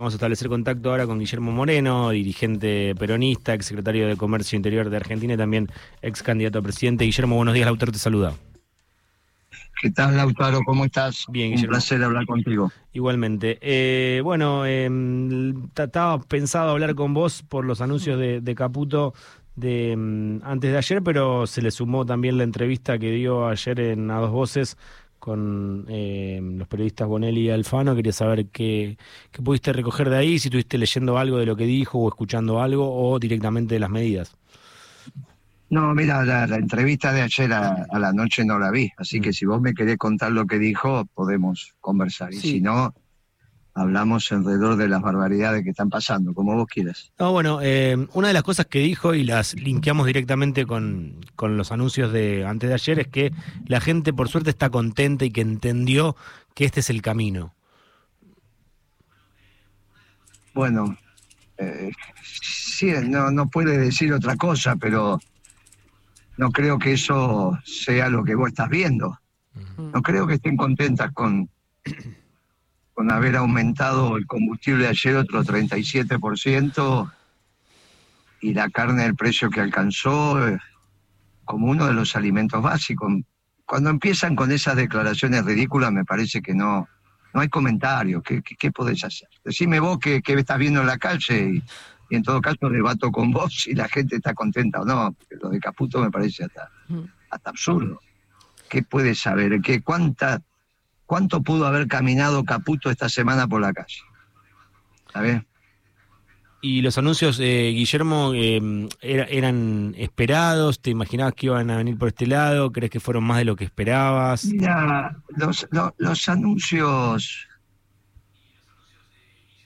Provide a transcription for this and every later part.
Vamos a establecer contacto ahora con Guillermo Moreno, dirigente peronista, ex secretario de Comercio Interior de Argentina y también ex candidato a presidente. Guillermo, buenos días, Lautaro te saluda. ¿Qué tal, Lautaro? ¿Cómo estás? Bien, Un Guillermo. placer hablar contigo. Igualmente. Eh, bueno, eh, estaba pensado hablar con vos por los anuncios de, de Caputo de mm, antes de ayer, pero se le sumó también la entrevista que dio ayer en A Dos Voces con eh, los periodistas Bonelli y Alfano. Quería saber qué, qué pudiste recoger de ahí, si estuviste leyendo algo de lo que dijo o escuchando algo o directamente de las medidas. No, mira, la, la entrevista de ayer a, a la noche no la vi, así Mm. que si vos me querés contar lo que dijo, podemos conversar. Y si no, hablamos alrededor de las barbaridades que están pasando, como vos quieras. No, bueno, eh, una de las cosas que dijo y las linkeamos directamente con, con los anuncios de antes de ayer es que la gente por suerte está contenta y que entendió que este es el camino. Bueno, eh, sí, no, no puede decir otra cosa, pero no creo que eso sea lo que vos estás viendo. No creo que estén contentas con, con haber aumentado el combustible ayer otro 37% y la carne el precio que alcanzó eh, como uno de los alimentos básicos. Cuando empiezan con esas declaraciones ridículas me parece que no, no hay comentario. ¿Qué, qué, qué podés hacer? Decime vos qué, qué estás viendo en la calle y, y en todo caso debato con vos si la gente está contenta o no. Lo de Caputo me parece hasta, hasta absurdo. ¿Qué puede saber? ¿Qué, cuánta, ¿Cuánto pudo haber caminado Caputo esta semana por la calle? ¿Sabes? Y los anuncios, eh, Guillermo, eh, era- eran esperados, ¿te imaginabas que iban a venir por este lado? ¿Crees que fueron más de lo que esperabas? Mira, los, lo- los anuncios,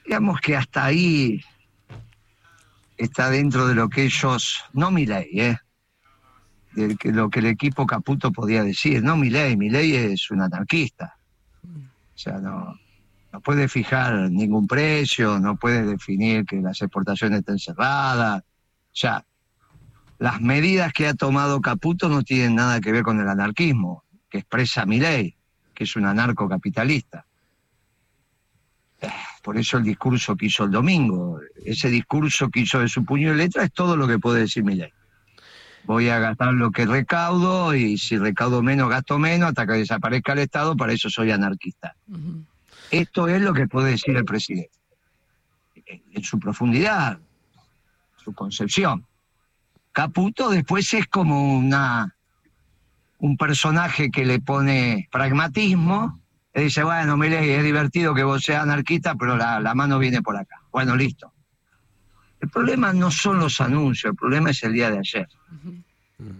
digamos que hasta ahí está dentro de lo que ellos, no mi ley, ¿eh? de lo que el equipo Caputo podía decir, no mi ley, mi ley es un anarquista. O sea, no, no puede fijar ningún precio, no puede definir que las exportaciones estén cerradas. O sea, las medidas que ha tomado Caputo no tienen nada que ver con el anarquismo que expresa mi ley, que es un anarcocapitalista. Eh, Por eso el discurso que hizo el domingo, ese discurso que hizo de su puño y letra es todo lo que puede decir mi ley. Voy a gastar lo que recaudo y si recaudo menos, gasto menos hasta que desaparezca el Estado, para eso soy anarquista. Esto es lo que puede decir el presidente, en en su profundidad, su concepción. Caputo después es como una un personaje que le pone pragmatismo, y dice, bueno, Milei, es divertido que vos seas anarquista, pero la, la mano viene por acá. Bueno, listo. El problema no son los anuncios, el problema es el día de ayer.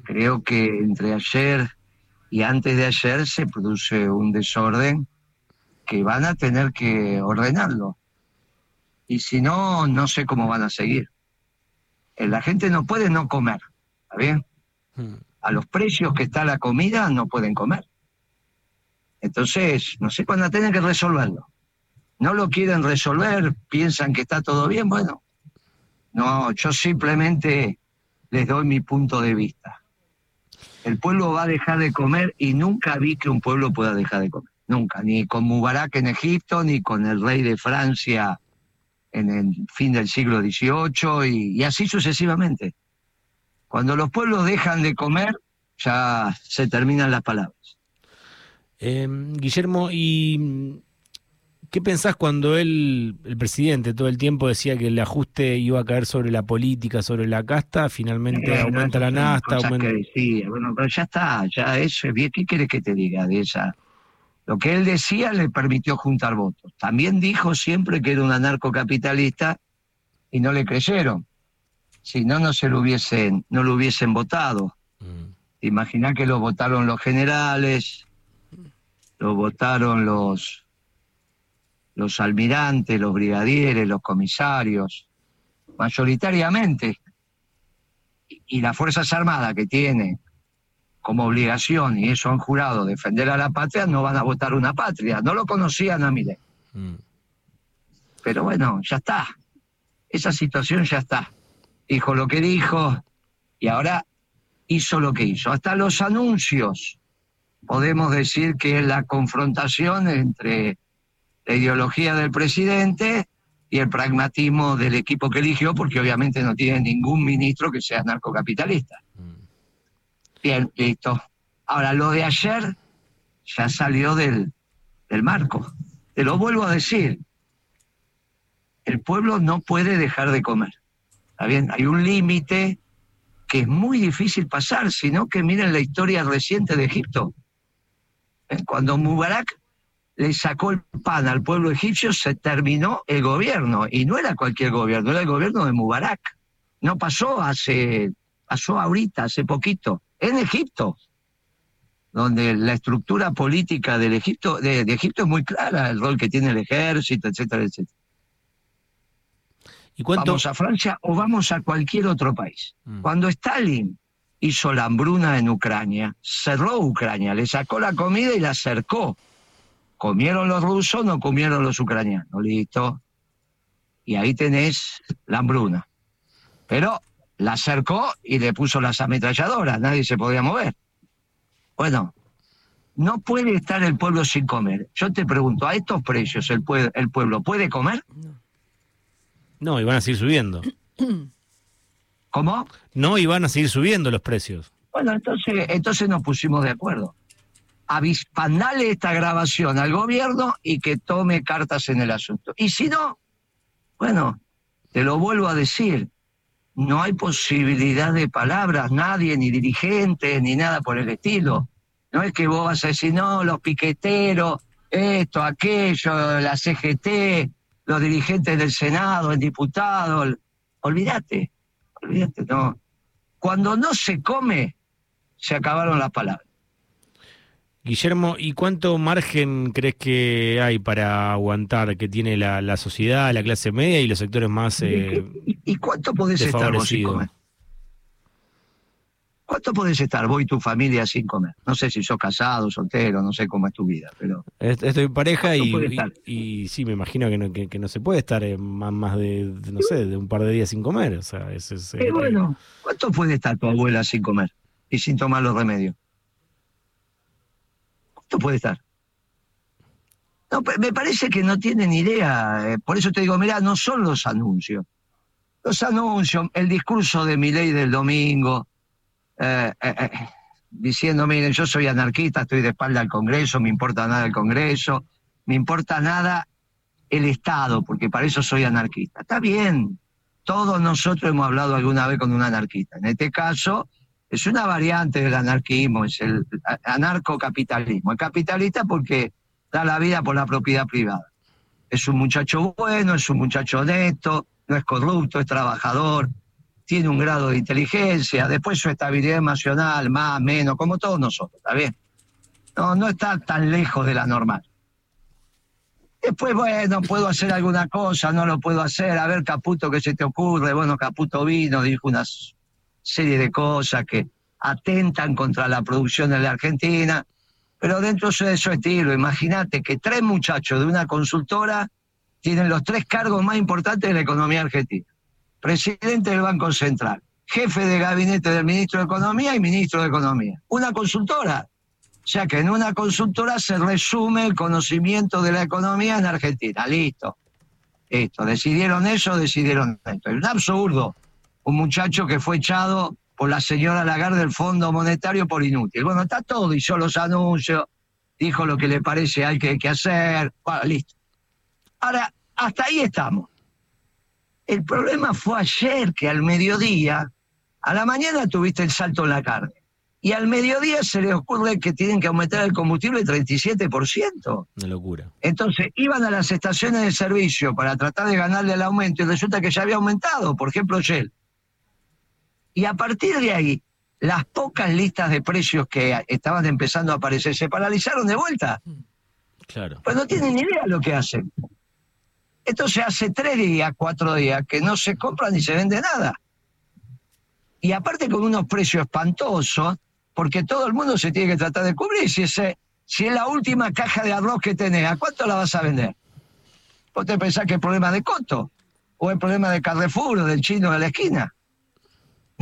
Creo que entre ayer y antes de ayer se produce un desorden que van a tener que ordenarlo. Y si no, no sé cómo van a seguir. Eh, La gente no puede no comer, ¿está bien? A los precios que está la comida no pueden comer. Entonces, no sé cuándo tienen que resolverlo. No lo quieren resolver, piensan que está todo bien, bueno. No, yo simplemente les doy mi punto de vista. El pueblo va a dejar de comer y nunca vi que un pueblo pueda dejar de comer. Nunca, ni con Mubarak en Egipto, ni con el rey de Francia en el fin del siglo XVIII y, así sucesivamente. Cuando los pueblos dejan de comer, ya se terminan las palabras. Eh, Guillermo, ¿y qué pensás cuando él, el presidente, todo el tiempo decía que el ajuste iba a caer sobre la política, sobre la casta? Finalmente Bueno, aumenta la nasta, aumenta... que decía. Bueno, pero ya está, ya eso es bien. ¿Qué quieres que te diga de esa? Lo que él decía le permitió juntar votos. También dijo siempre que era un anarcocapitalista y no le creyeron. Si no, no se lo hubiesen, no lo hubiesen votado. Mm. Imaginá que lo votaron los generales, lo votaron los, los almirantes, los brigadieres, los comisarios, mayoritariamente. Y, las Fuerzas Armadas que tienen como obligación, y eso han jurado, defender a la patria, no van a votar una patria. No lo conocían a Milei. Mm. Pero bueno, ya está. Esa situación ya está. Dijo lo que dijo y ahora hizo lo que hizo. Hasta los anuncios podemos decir que es la confrontación entre la ideología del presidente y el pragmatismo del equipo que eligió, porque obviamente no tiene ningún ministro que sea narcocapitalista. Bien, listo. Ahora, lo de ayer ya salió del, del marco. Te lo vuelvo a decir. El pueblo no puede dejar de comer. ¿Está bien? Hay un límite que es muy difícil pasar, sino que miren la historia reciente de Egipto. Eh, cuando Mubarak le sacó el pan al pueblo egipcio, se terminó el gobierno. Y no era cualquier gobierno, era el gobierno de Mubarak. No pasó hace, pasó ahorita, hace poquito, en Egipto, donde la estructura política del Egipto, de, Egipto es muy clara, el rol que tiene el ejército, etcétera, etcétera. ¿Y Vamos a Francia o vamos a cualquier otro país. Mm. Cuando Stalin hizo la hambruna en Ucrania, cerró Ucrania, le sacó la comida y la acercó. ¿Comieron los rusos no comieron los ucranianos? Listo. Y ahí tenés la hambruna. Pero la acercó y le puso las ametralladoras, nadie se podía mover. Bueno, no puede estar el pueblo sin comer. Yo te pregunto, ¿a estos precios el, el pueblo puede comer? No. No, y van a seguir subiendo. ¿Cómo? No, y van a seguir subiendo los precios. Bueno, entonces, entonces nos pusimos de acuerdo. Avispanale esta grabación al gobierno y que tome cartas en el asunto. Y si no, bueno, te lo vuelvo a decir, no hay posibilidad de palabras, nadie, ni dirigente, ni nada por el estilo. No es que vos vas a decir, no, los piqueteros, esto, aquello, la CGT, los dirigentes del Senado, el diputado, olvídate, olvídate, no. Cuando no se come, se acabaron las palabras. Guillermo, ¿y cuánto margen crees que hay para aguantar que tiene la, sociedad, la clase media y los sectores más ¿Y, eh, ¿y cuánto podés estar vos sin comer? ¿Cuánto podés estar vos y tu familia sin comer? No sé si sos casado, soltero, no sé cómo es tu vida, pero... Estoy en pareja y, y, sí, me imagino que no, que, no se puede estar eh, más, de, no sé, de un par de días sin comer. O sea, es, es, eh, bueno, ¿cuánto puede estar tu abuela sin comer y sin tomar los remedios? ¿Cuánto puede estar? No, me parece que no tienen idea. Eh, por eso te digo, mira, no son los anuncios. Los anuncios, el discurso de mi ley del domingo, eh, eh, diciendo, miren, yo soy anarquista, estoy de espalda al Congreso, me importa nada el Congreso, me importa nada el Estado, porque para eso soy anarquista. Está bien, todos nosotros hemos hablado alguna vez con un anarquista. En este caso, es una variante del anarquismo, es el anarcocapitalismo. El capitalista porque da la vida por la propiedad privada. Es un muchacho bueno, es un muchacho honesto, no es corrupto, es trabajador, tiene un grado de inteligencia, después su estabilidad emocional, más, menos, como todos nosotros, ¿está bien? No, no está tan lejos de la normal. Después, bueno, puedo hacer alguna cosa, no lo puedo hacer, a ver, Caputo, ¿qué se te ocurre? Bueno, Caputo vino, dijo una serie de cosas que atentan contra la producción de la Argentina, pero dentro de su estilo, imagínate que tres muchachos de una consultora tienen los tres cargos más importantes de la economía argentina presidente del Banco Central, jefe de gabinete del ministro de Economía y ministro de Economía. Una consultora. O sea que en una consultora se resume el conocimiento de la economía en Argentina. Listo. Listo. Decidieron eso, decidieron esto. Es un absurdo. Un muchacho que fue echado por la señora Lagarde del Fondo Monetario por inútil. Bueno, está todo, hizo los anuncios, dijo lo que le parece hay que, que hacer. Bueno, listo. Ahora, hasta ahí estamos. El problema fue ayer que al mediodía, a la mañana tuviste el salto en la carne. Y al mediodía se les ocurre que tienen que aumentar el combustible 37%. Una locura. Entonces iban a las estaciones de servicio para tratar de ganarle el aumento y resulta que ya había aumentado, por ejemplo, Shell. Y a partir de ahí, las pocas listas de precios que estaban empezando a aparecer se paralizaron de vuelta. Claro. Pues no tienen ni idea lo que hacen. Entonces hace tres días, cuatro días que no se compra ni se vende nada. Y aparte con unos precios espantosos, porque todo el mundo se tiene que tratar de cubrir. Si, ese, si es la última caja de arroz que tenés, ¿a cuánto la vas a vender? ¿Vos te pensás que es problema de Coto? ¿O es problema de Carrefour o del chino de la esquina?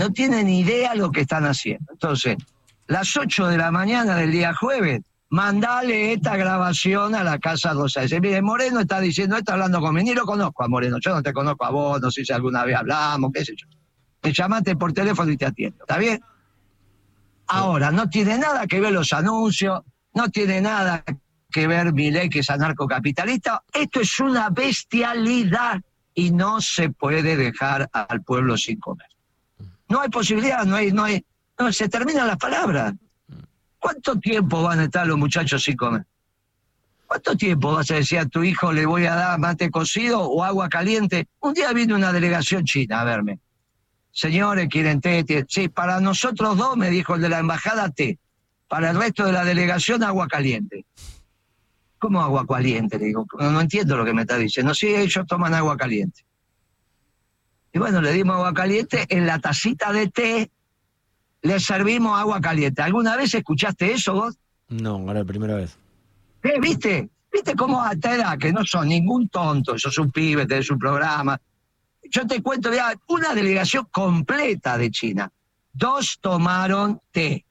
No tienen idea lo que están haciendo. Entonces, las 8 de la mañana del día jueves, mandale esta grabación a la Casa Rosa. Dice, mire, Moreno está diciendo, está hablando conmigo, ni lo conozco a Moreno, yo no te conozco a vos, no sé si alguna vez hablamos, qué sé yo. Me llamaste por teléfono y te atiendo, ¿está bien? Ahora, no tiene nada que ver los anuncios, no tiene nada que ver mi ley que es anarcocapitalista. Esto es una bestialidad y no se puede dejar al pueblo sin comer. No hay posibilidad, no hay, no hay, no, se terminan las palabras. ¿Cuánto tiempo van a estar los muchachos sin comer? ¿Cuánto tiempo vas a decir a tu hijo le voy a dar mate cocido o agua caliente? Un día vino una delegación china a verme. Señores, quieren té. Sí, para nosotros dos, me dijo el de la embajada, té. Para el resto de la delegación, agua caliente. ¿Cómo agua caliente? Le digo, no, no entiendo lo que me está diciendo. Sí, ellos toman agua caliente. Y bueno, le dimos agua caliente en la tacita de té, le servimos agua caliente. ¿Alguna vez escuchaste eso vos? No, ahora la primera vez. ¿Eh, ¿Viste? ¿Viste cómo a esta edad, que no son ningún tonto, sos un pibe, tenés un programa? Yo te cuento ya, una delegación completa de China. Dos tomaron té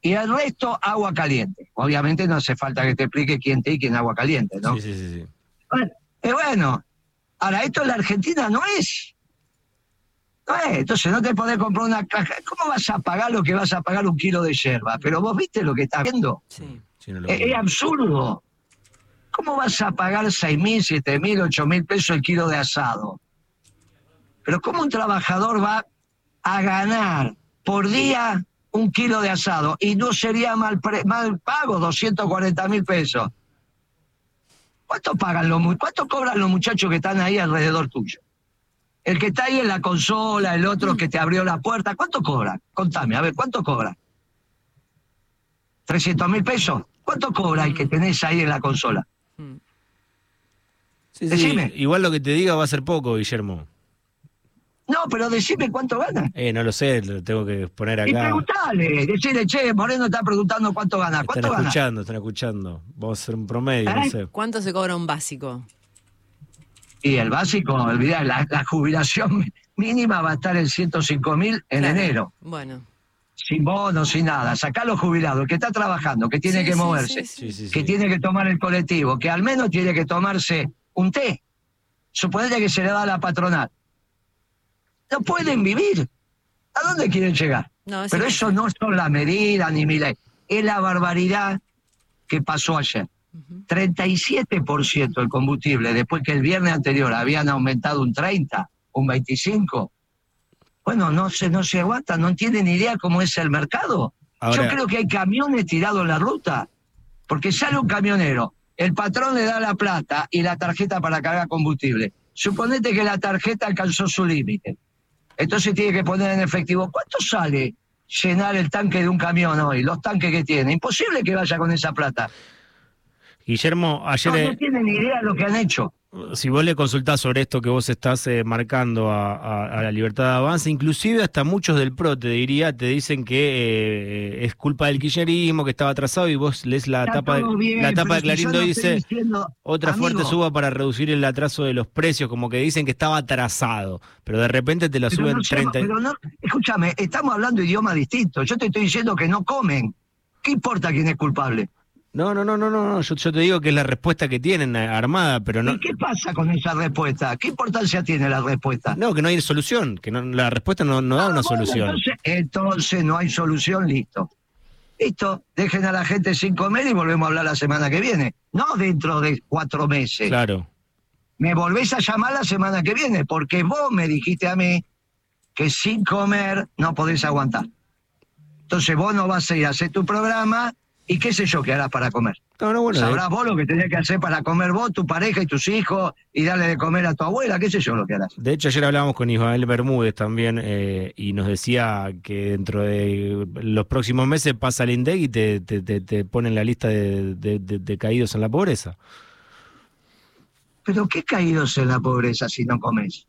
y el resto agua caliente. Obviamente no hace falta que te explique quién té y quién agua caliente, ¿no? Sí, sí, sí. sí. Bueno, y bueno, ahora esto en la Argentina no es. Es, entonces no te podés comprar una caja. ¿Cómo vas a pagar lo que vas a pagar un kilo de yerba? Pero vos viste lo que estás viendo. Sí. Sí, no lo Es, es absurdo. ¿Cómo vas a pagar seis mil, siete mil, ocho mil pesos el kilo de asado? Pero ¿cómo un trabajador va a ganar por día un kilo de asado y no sería mal, pre- mal pago 240 mil pesos? ¿Cuánto pagan los cuánto cobran los muchachos que están ahí alrededor tuyo? El que está ahí en la consola, el otro que te abrió la puerta, ¿cuánto cobran? Contame, a ver, ¿cuánto cobran? ¿300 mil pesos? ¿Cuánto cobra el que tenés ahí en la consola? Sí, sí, Decime. Igual lo que te diga va a ser poco, Guillermo. No, pero decime cuánto gana. Eh, no lo sé, lo tengo que poner Y acá. preguntale, decirle, che, Moreno está preguntando cuánto gana. Están ¿Cuánto gana? escuchando, están escuchando. Vamos a hacer un promedio, no sé. ¿Cuánto se cobra un básico? Y el básico, olvidá, la, la jubilación mínima va a estar en 105 mil en Claro. enero. Bueno. Sin bono, sin nada. Sacá a los jubilados, el que está trabajando, que tiene Sí, que sí, moverse, sí, sí. Sí, sí, que tiene que tomar el colectivo, que al menos tiene que tomarse un té. Suponete que se le da a la patronal. No pueden vivir. ¿A dónde quieren llegar? No, Pero eso no son las medidas ni mi ley. Es la barbaridad que pasó ayer. Ujú. 37% el combustible, después que el viernes anterior habían aumentado un 30, un 25. Bueno, no se, no se aguanta, no tienen idea cómo es el mercado. Ahora- Yo creo que hay camiones tirados en la ruta, porque sale un camionero, el patrón le da la plata y la tarjeta para cargar combustible. Suponete que la tarjeta alcanzó su límite. Entonces tiene que poner en efectivo. ¿Cuánto sale llenar el tanque de un camión hoy? Los tanques que tiene. Imposible que vaya con esa plata. Guillermo, ayer, No, no tienen ni idea de lo que han hecho. si vos le consultás sobre esto que vos estás eh, marcando a, a- a la libertad de avance, inclusive hasta muchos del PRO, te diría, te dicen que eh, es culpa del kirchnerismo, que estaba atrasado, y vos lees la Está tapa, bien, la tapa de no dice, diciendo- otra Amigo, fuerte suba para reducir el atraso de los precios, como que dicen que estaba atrasado, pero de repente te pero suben no se- 30... pero no- escúchame, estamos hablando idiomas distintos. Yo te estoy diciendo que no comen. ¿Qué importa quién es culpable? No, no, no, no, no, no, yo, yo te digo que es la respuesta que tienen eh, armada, pero no... ¿Y qué pasa con esa respuesta? ¿Qué importancia tiene la respuesta? No, que no hay solución, que no, la respuesta no, no da Ah, una bueno, solución. Entonces, entonces no hay solución, listo. Listo, dejen a la gente sin comer y volvemos a hablar la semana que viene. No dentro de cuatro meses. Claro. me volvés a llamar la semana que viene, porque vos me dijiste a mí que sin comer no podés aguantar. Entonces vos no vas a ir a hacer tu programa y qué sé yo qué harás para comer. No, no, bueno, Sabrás vos lo que tenés que hacer para comer vos, tu pareja y tus hijos y darle de comer a tu abuela, qué sé yo lo que harás. De hecho, ayer hablábamos con Ismael Bermúdez también eh, y nos decía que dentro de los próximos meses pasa el INDEC y te, te, te, te ponen la lista de, de- de- de caídos en la pobreza. Pero qué caídos en la pobreza si no comes.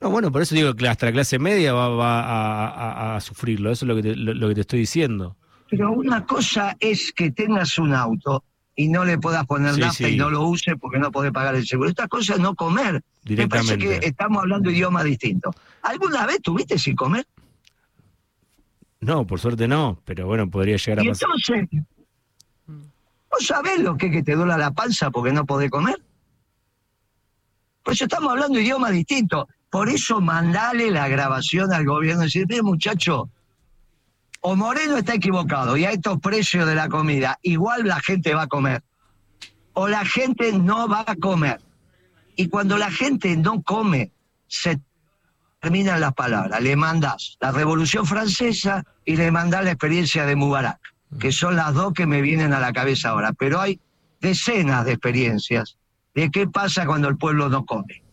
No, bueno, por eso digo que hasta la clase media va, va a, a- a sufrirlo. Eso es lo que te, lo, lo que te estoy diciendo. Pero una cosa es que tengas un auto y no le puedas poner Sí, nafta sí. y no lo uses porque no podés pagar el seguro. Otra cosa es no comer. Me parece que estamos hablando idiomas distintos. ¿Alguna vez tuviste sin comer? No, por suerte no, pero bueno, podría llegar a Y pasar. entonces, ¿Vos sabés lo que es que te duela la panza porque no podés comer? Por eso estamos hablando idiomas distintos. Por eso mandale la grabación al gobierno y decir, muchacho, o Moreno está equivocado y a estos precios de la comida igual la gente va a comer, o la gente no va a comer. Y cuando la gente no come, se terminan las palabras. Le mandas la Revolución Francesa y le mandás la experiencia de Mubarak, que son las dos que me vienen a la cabeza ahora. Pero hay decenas de experiencias de qué pasa cuando el pueblo no come.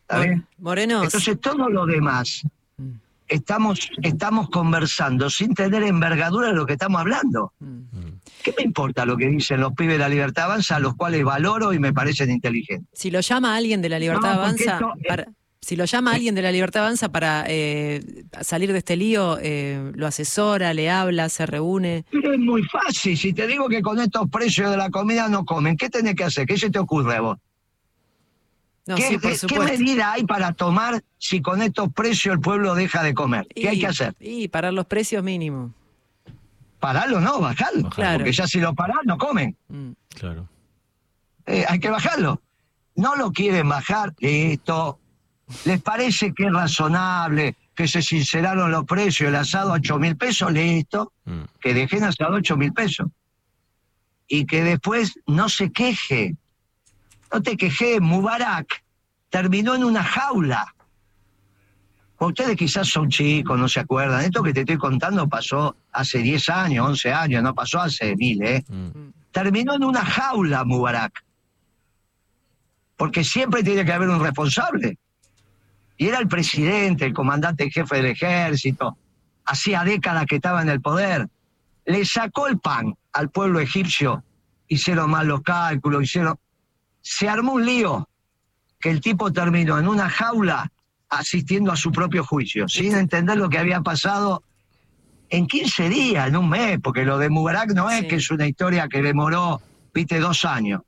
¿Está bien? Moreno. Entonces todo lo demás mm. Estamos, estamos conversando sin tener envergadura de lo que estamos hablando. Mm. ¿Qué me importa lo que dicen los pibes de la Libertad Avanza, a los cuales valoro y me parecen inteligentes? Si lo llama alguien de la Libertad Avanza, si lo llama alguien de la Libertad Avanza para eh, salir de este lío, eh, lo asesora, le habla, se reúne. es muy fácil. Si te digo que con estos precios de la comida no comen, ¿qué tenés que hacer? ¿Qué se te ocurre a vos? ¿Qué, medida hay para tomar si con estos precios el pueblo deja de comer? ¿Qué hay que hacer? Y parar los precios mínimos. Pararlo no, bajarlo. Porque ya si lo paran no comen. Mm. Claro. Eh, hay que bajarlo. No lo quieren bajar, listo, ¿Les parece que es razonable que se sinceraron los precios, el asado a 8 mil pesos? Listo, mm. que dejen asado a 8 mil pesos. Y que después no se queje. No te quejes, Mubarak terminó en una jaula. Ustedes quizás son chicos, no se acuerdan. Esto que te estoy contando pasó hace 10 años, 11 años, no pasó hace mil, ¿eh? Mm. Terminó en una jaula Mubarak. Porque siempre tiene que haber un responsable y era el presidente, el comandante en jefe del ejército, hacía décadas que estaba en el poder, le sacó el pan al pueblo egipcio, hicieron mal los cálculos, hicieron... Se armó un lío que el tipo terminó en una jaula asistiendo a su propio juicio, sin entender lo que había pasado en 15 días, en un mes, porque lo de Mubarak no es que es una historia que demoró, viste, dos años.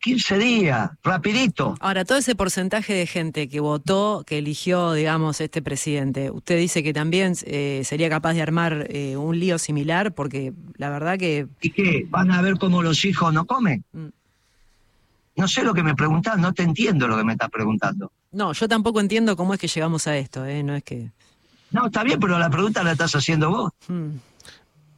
15 días, rapidito. Ahora, todo ese porcentaje de gente que votó, que eligió, digamos, este presidente, ¿usted dice que también eh, sería capaz de armar eh, un lío similar? Porque la verdad que... ¿Y qué? ¿Van a ver cómo los hijos no comen? Mm. No sé lo que me preguntas, no te entiendo lo que me estás preguntando. No, yo tampoco entiendo cómo es que llegamos a esto, ¿eh? No es que... No, está bien, pero la pregunta la estás haciendo vos. Mm.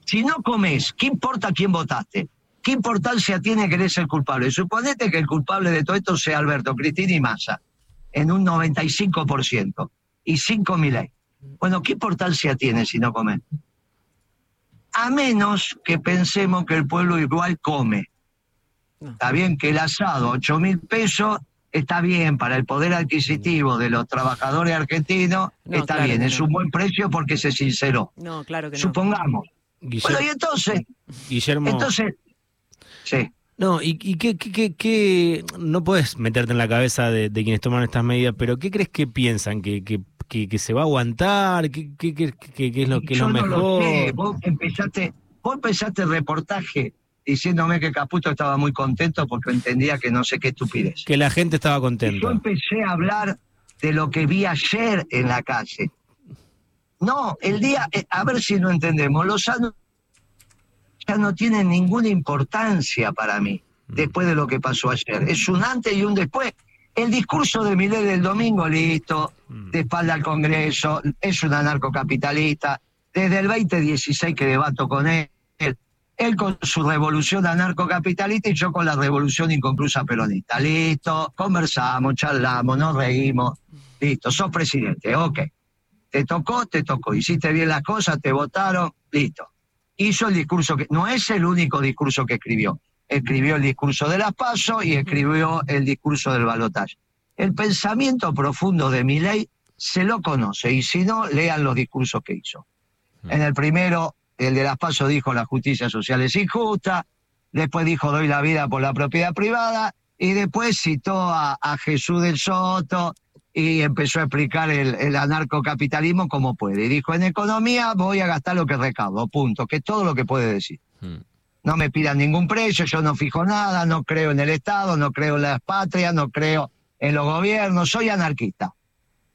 Si no comes, ¿qué importa quién votaste? ¿Qué importancia tiene que eres el culpable? Suponete que el culpable de todo esto sea Alberto, Cristina y Massa, en un 95%, y 5 mil. Bueno, ¿qué importancia tiene si no come? A menos que pensemos que el pueblo igual come. Está bien que el asado, 8 mil pesos, está bien para el poder adquisitivo de los trabajadores argentinos, está bien, es un buen precio porque se sinceró. No, claro que no. Supongamos. bueno, y entonces, Guillermo, entonces Sí. No, y, y qué, qué, qué, no puedes meterte en la cabeza de, quienes toman estas medidas, pero ¿qué crees que piensan? ¿Que, que, que, se va a aguantar? ¿Qué, qué, qué es lo, que es lo mejor? Vos empezaste, vos empezaste el reportaje diciéndome que Caputo estaba muy contento porque entendía que no sé qué estupidez. Que la gente estaba contenta. yo empecé a hablar de lo que vi ayer en la calle. No, el día, eh, a ver si no entendemos, los años ya no tiene ninguna importancia para mí mm. después de lo que pasó ayer. Es un antes y un después. El discurso de Millet del domingo, listo, mm. de espalda al Congreso, es un anarcocapitalista. Desde el 2016 que debato con él, él con su revolución anarcocapitalista y yo con la revolución inconclusa peronista. Listo, conversamos, charlamos, nos reímos. Listo, sos presidente, ok. Te tocó, te tocó. Hiciste bien las cosas, te votaron, listo hizo el discurso que no es el único discurso que escribió. Escribió el discurso de las PASO y escribió el discurso del balotaje. El pensamiento profundo de ley se lo conoce y si no, lean los discursos que hizo. Mm. En el primero, el de las PASO dijo la justicia social es injusta, después dijo doy la vida por la propiedad privada y después citó a, a Jesús del Soto, y empezó a explicar el, anarcocapitalismo como puede. Y dijo, en economía voy a gastar lo que recaudo, punto, que es todo lo que puede decir. Hmm. No me pidan ningún precio, yo no fijo nada, no creo en el Estado, no creo en las patrias, no creo en los gobiernos, soy anarquista.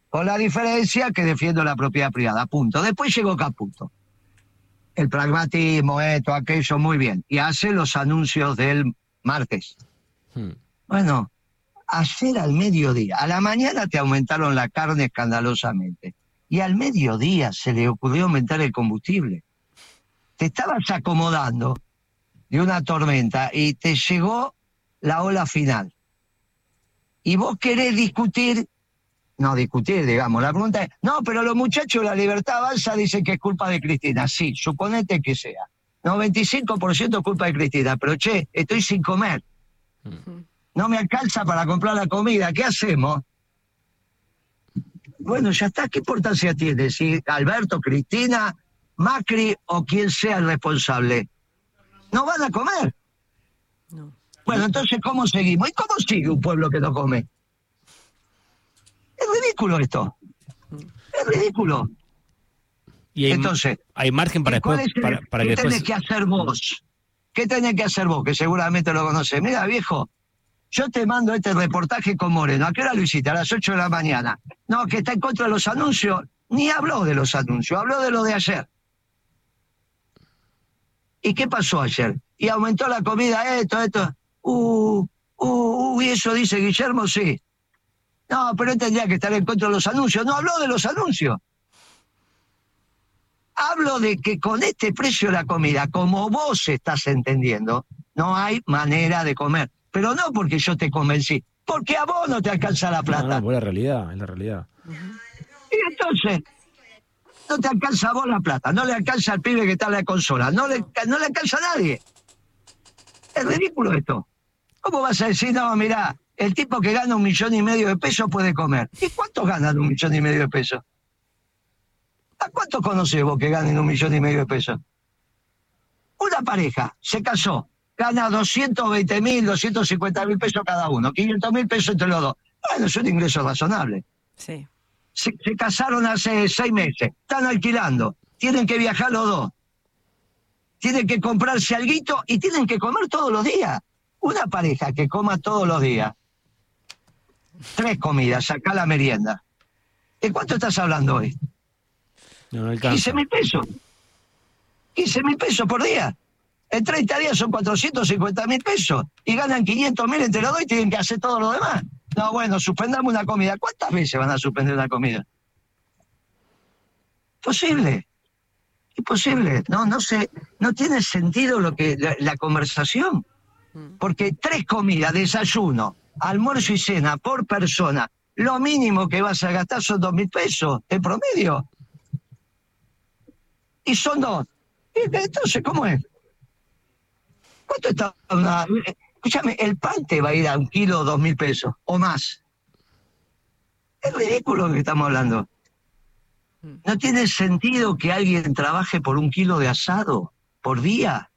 Con la diferencia que defiendo la propiedad privada, punto. Después llegó Caputo. El pragmatismo, esto, aquello, muy bien. Y hace los anuncios del martes. Hmm. Bueno, ayer al mediodía, a la mañana te aumentaron la carne escandalosamente. Y al mediodía se le ocurrió aumentar el combustible. Te estabas acomodando de una tormenta y te llegó la ola final. Y vos querés discutir, no discutir, digamos, la pregunta es, no, pero los muchachos de la libertad avanza dicen que es culpa de Cristina. Sí, suponete que sea. 95% es culpa de Cristina, pero che, estoy sin comer. No me alcanza para comprar la comida, ¿qué hacemos? Bueno, ya está, ¿qué importancia tiene? Si Alberto, Cristina, Macri o quien sea el responsable. No van a comer. No. Bueno, entonces, ¿cómo seguimos? ¿Y cómo sigue un pueblo que no come? Es ridículo esto. Es ridículo. Y hay, Entonces, hay margen para ¿Y cuál después, es el- para, para ¿Qué que tenés después. que hacer vos? ¿Qué tenés que hacer vos? Que seguramente lo conocés. Mira, viejo, yo te mando este reportaje con Moreno. ¿A qué hora lo hiciste? A las 8 de la mañana. No, que está en contra de los anuncios. Ni habló de los anuncios, habló de lo de ayer. ¿Y qué pasó ayer? Y aumentó la comida, esto, esto. Uh, uh, uh, y eso dice Guillermo, sí. No, pero él tendría que estar en contra de los anuncios. No habló de los anuncios. Hablo de que con este precio de la comida, como vos estás entendiendo, no hay manera de comer. Pero no porque yo te convencí, porque a vos no te alcanza la No, plata. no, pues la realidad, es la realidad. Y entonces, no te alcanza a vos la plata, no le alcanza al pibe que está en la consola, no le, no le alcanza a nadie. Es ridículo esto. ¿Cómo vas a decir, no, mirá, el tipo que gana un millón y medio de pesos puede comer? ¿Y cuántos ganan un millón y medio de pesos? ¿A cuántos conocés vos que ganen un millón y medio de pesos? Una pareja se casó, gana 220 mil, 250 mil pesos cada uno, 500 mil pesos entre los dos. Bueno, es un ingreso razonable Sí. se, se casaron hace seis meses, están alquilando, tienen que viajar los dos, tienen que comprarse alguito y tienen que comer todos los días. Una pareja que coma todos los días, tres comidas, acá la merienda. ¿De cuánto estás hablando hoy? No, no alcanza. 15 mil pesos. 15 mil pesos por día. En 30 días son 450 mil pesos. Y ganan 500 mil entre los dos y tienen que hacer todo lo demás. No, bueno, suspendamos una comida. ¿Cuántas veces van a suspender una comida? Posible. Imposible. No, no sé, no tiene sentido lo que la, la conversación. Porque tres comidas, desayuno, almuerzo y cena por persona, lo mínimo que vas a gastar son dos mil pesos en promedio. Y son dos. Entonces, ¿cómo es? ¿Cuánto está una... Escúchame, el pan te va a ir a un kilo dos mil pesos o más. Es ridículo lo que estamos hablando. No tiene sentido que alguien trabaje por un kilo de asado por día.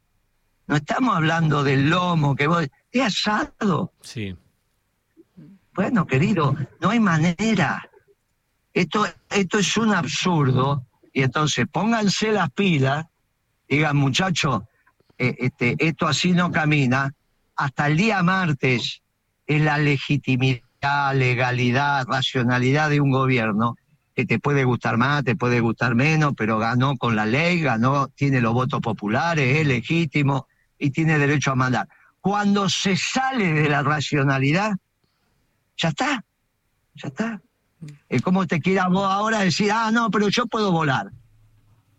No estamos hablando del lomo que vos... De asado. Sí. Bueno, querido, no hay manera. Esto, esto es un absurdo. Y entonces pónganse las pilas, digan, muchachos, eh, este, esto así no camina. Hasta el día martes es la legitimidad, legalidad, racionalidad de un gobierno que te puede gustar más, te puede gustar menos, pero ganó con la ley, ganó, tiene los votos populares, es legítimo y tiene derecho a mandar. Cuando se sale de la racionalidad, ya está, ya está. Es como te quieras vos ahora decir, ah, no, pero yo puedo volar.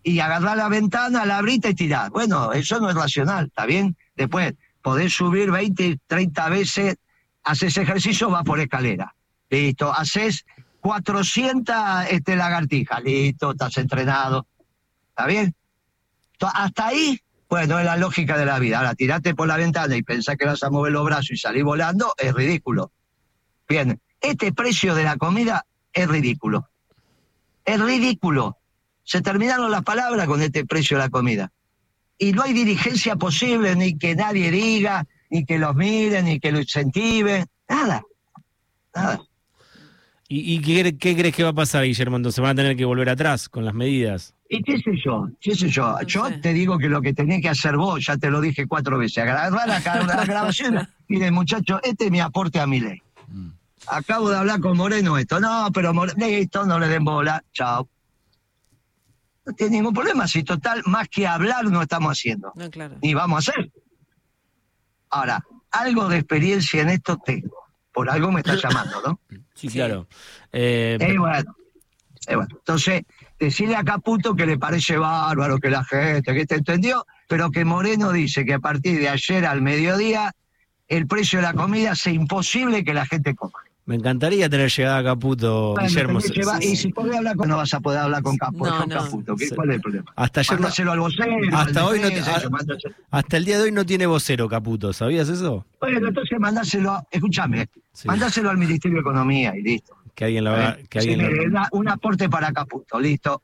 Y agarrar la ventana, la abrita y tirar. Bueno, eso no es racional, ¿está bien? Después, podés subir 20, 30 veces, haces ejercicio, vas por escalera. Listo, haces 400 este, lagartijas, listo, estás entrenado. ¿Está bien? Hasta ahí, bueno, es la lógica de la vida. Ahora, tirate por la ventana y pensás que vas a mover los brazos y salir volando, es ridículo. Bien, este precio de la comida es ridículo. Es ridículo. Se terminaron las palabras con este precio de la comida. Y no hay dirigencia posible, ni que nadie diga, ni que los miren, ni que lo incentiven. Nada. Nada. ¿Y, y qué, qué crees que va a pasar, Guillermo? Entonces van a tener que volver atrás con las medidas. ¿Y qué sé yo? ¿Qué sé yo? No yo sé. te digo que lo que tenés que hacer vos, ya te lo dije cuatro veces, agarrar la, grabación y de muchacho, este es mi aporte a mi ley. Acabo de hablar con Moreno esto. No, pero Moreno, listo, no le den bola. Chao. No tiene ningún problema, si total, más que hablar no estamos haciendo. No, claro. Ni vamos a hacer. Ahora, algo de experiencia en esto tengo. Por algo me está llamando, ¿no? Sí, claro. Eh, Eh, bueno, eh, bueno. Entonces, decirle a Caputo que le parece bárbaro que la gente, que te entendió, pero que Moreno dice que a partir de ayer al mediodía el precio de la comida es imposible que la gente coma. Me encantaría tener llegada a Caputo, Bueno, Guillermo. que llevar- y si podés hablar con, no vas a poder hablar con, Capu- No, con no. Caputo. ¿qué- Sí. ¿Cuál es el problema? Hasta ayer no- Mándaselo al vocero. hasta al hoy no te-. Hasta el día de hoy no tiene vocero Caputo, ¿sabías eso? Bueno, entonces mandáselo, escúchame, Sí. mandáselo al Ministerio de Economía y listo. Que alguien la ¿Eh? que Sí, alguien la- mire, da un aporte para Caputo, listo.